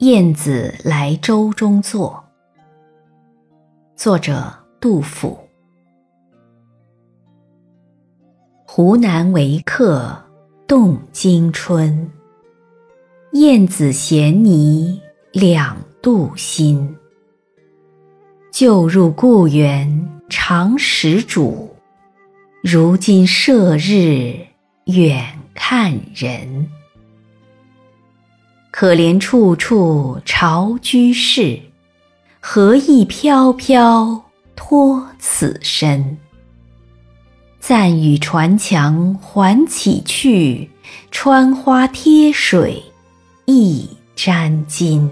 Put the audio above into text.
燕子来舟中坐。作者杜甫。湖南为客动惊春，燕子衔泥两度新。旧入故园常食主，如今射日远看人。可怜处处巢居士，何意飘飘托此身？暂与船墙还起去，穿花贴水一沾巾。